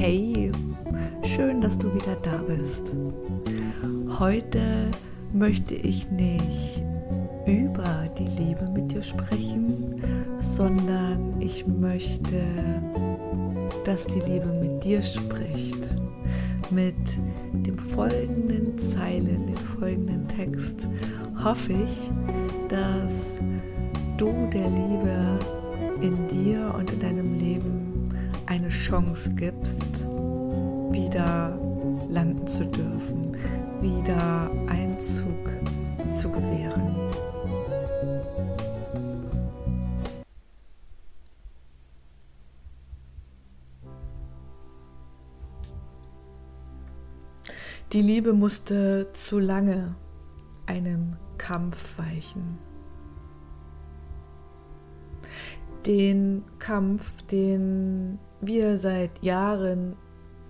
Hey, schön, dass du wieder da bist. Heute möchte ich nicht über die Liebe mit dir sprechen, sondern ich möchte, dass die Liebe mit dir spricht. Mit dem folgenden Zeilen, dem folgenden Text hoffe ich, dass du der Liebe in dir und in deinem Chance gibst, wieder landen zu dürfen, wieder Einzug zu gewähren. Die Liebe musste zu lange einem Kampf weichen. Den Kampf, den wir seit Jahren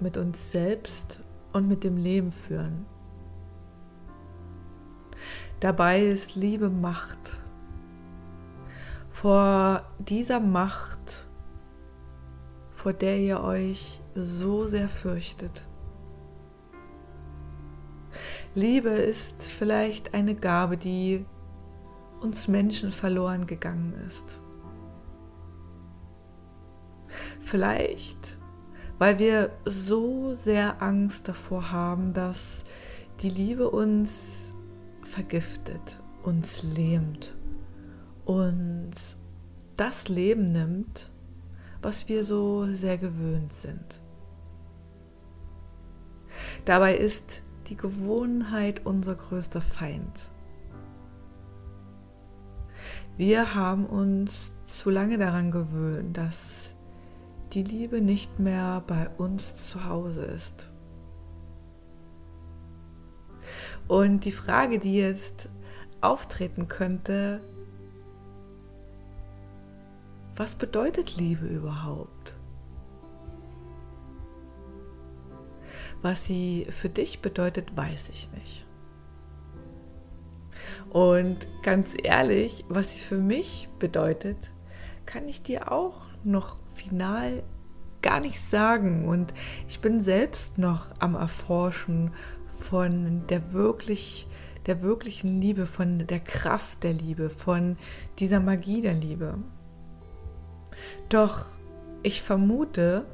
mit uns selbst und mit dem Leben führen. Dabei ist Liebe Macht. Vor dieser Macht, vor der ihr euch so sehr fürchtet. Liebe ist vielleicht eine Gabe, die uns Menschen verloren gegangen ist. Vielleicht, weil wir so sehr Angst davor haben, dass die Liebe uns vergiftet, uns lähmt, uns das Leben nimmt, was wir so sehr gewöhnt sind. Dabei ist die Gewohnheit unser größter Feind. Wir haben uns zu lange daran gewöhnt, dass die Liebe nicht mehr bei uns zu Hause ist. Und die Frage, die jetzt auftreten könnte, was bedeutet Liebe überhaupt? Was sie für dich bedeutet, weiß ich nicht. Und ganz ehrlich, was sie für mich bedeutet, kann ich dir auch noch final gar nicht sagen. Und ich bin selbst noch am Erforschen von der wirklich der wirklichen Liebe, von der Kraft der Liebe, von dieser Magie der Liebe. Doch ich vermute,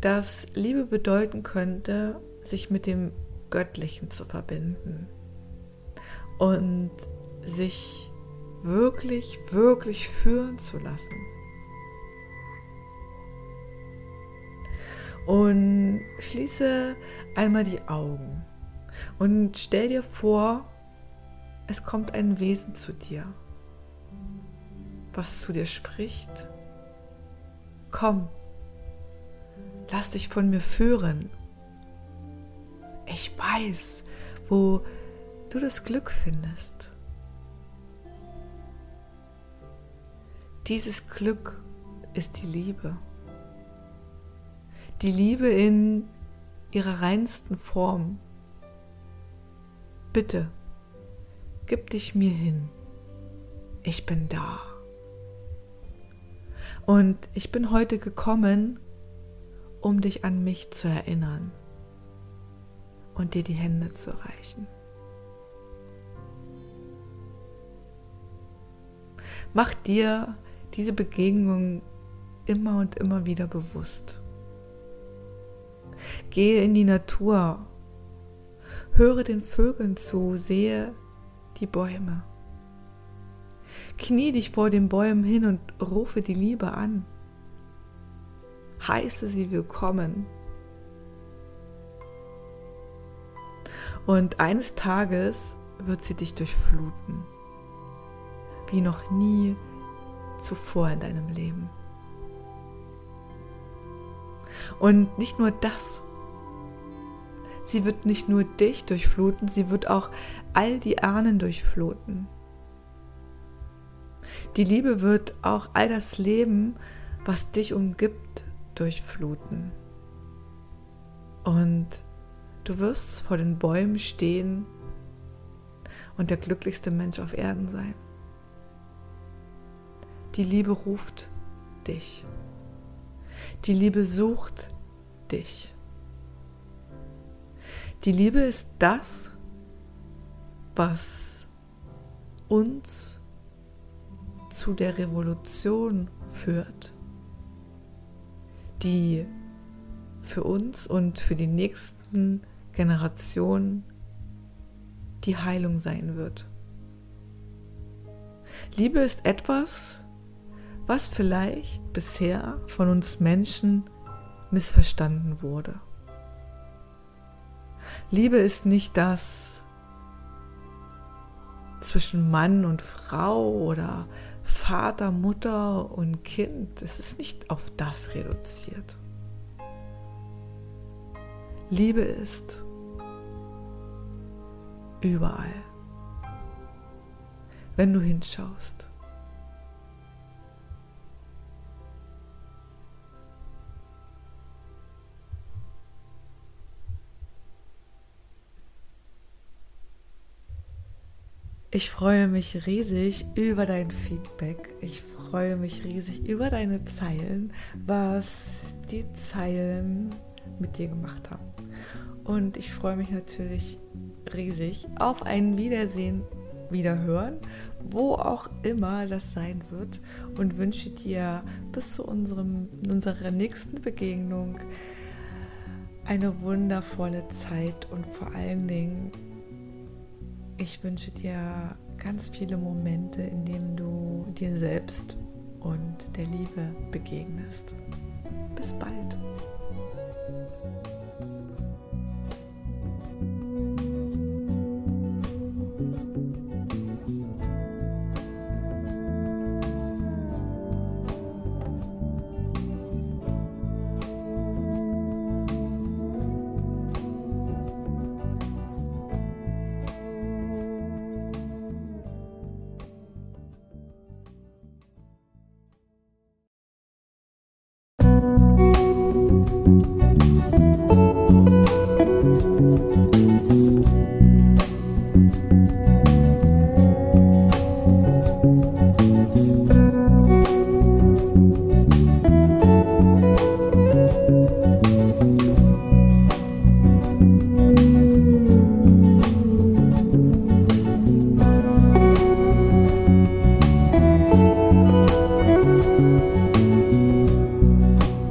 dass Liebe bedeuten könnte, sich mit dem Göttlichen zu verbinden und sich wirklich, wirklich führen zu lassen. Und schließe einmal die Augen und stell dir vor, es kommt ein Wesen zu dir, was zu dir spricht. Komm, lass dich von mir führen. Ich weiß, wo du das Glück findest. Dieses Glück ist die Liebe die Liebe in ihrer reinsten Form. Bitte, gib dich mir hin. Ich bin da. Und ich bin heute gekommen, um dich an mich zu erinnern und dir die Hände zu reichen. Mach dir diese Begegnung immer und immer wieder bewusst. Gehe in die Natur. Höre den Vögeln zu, sehe die Bäume. Knie dich vor den Bäumen hin und rufe die Liebe an. Heiße sie willkommen. Und eines Tages wird sie dich durchfluten, wie noch nie zuvor in deinem Leben. Und nicht nur das. Sie wird nicht nur dich durchfluten, sie wird auch all die Ahnen durchfluten. Die Liebe wird auch all das Leben, was dich umgibt, durchfluten. Und du wirst vor den Bäumen stehen und der glücklichste Mensch auf Erden sein. Die Liebe ruft dich. Die Liebe sucht dich. Die Liebe ist das, was uns zu der Revolution führt, die für uns und für die nächsten Generationen die Heilung sein wird. Liebe ist etwas, was vielleicht bisher von uns Menschen missverstanden wurde. Liebe ist nicht das zwischen Mann und Frau oder Vater, Mutter und Kind. Es ist nicht auf das reduziert. Liebe ist überall, wenn du hinschaust. Ich freue mich riesig über dein Feedback. Ich freue mich riesig über deine Zeilen, was die Zeilen mit dir gemacht haben. Und ich freue mich natürlich riesig auf ein Wiedersehen, Wiederhören, wo auch immer das sein wird. Und wünsche dir bis zu unserem, unserer nächsten Begegnung eine wundervolle Zeit und vor allen Dingen ich wünsche dir ganz viele Momente, in denen du dir selbst und der Liebe begegnest. Bis bald.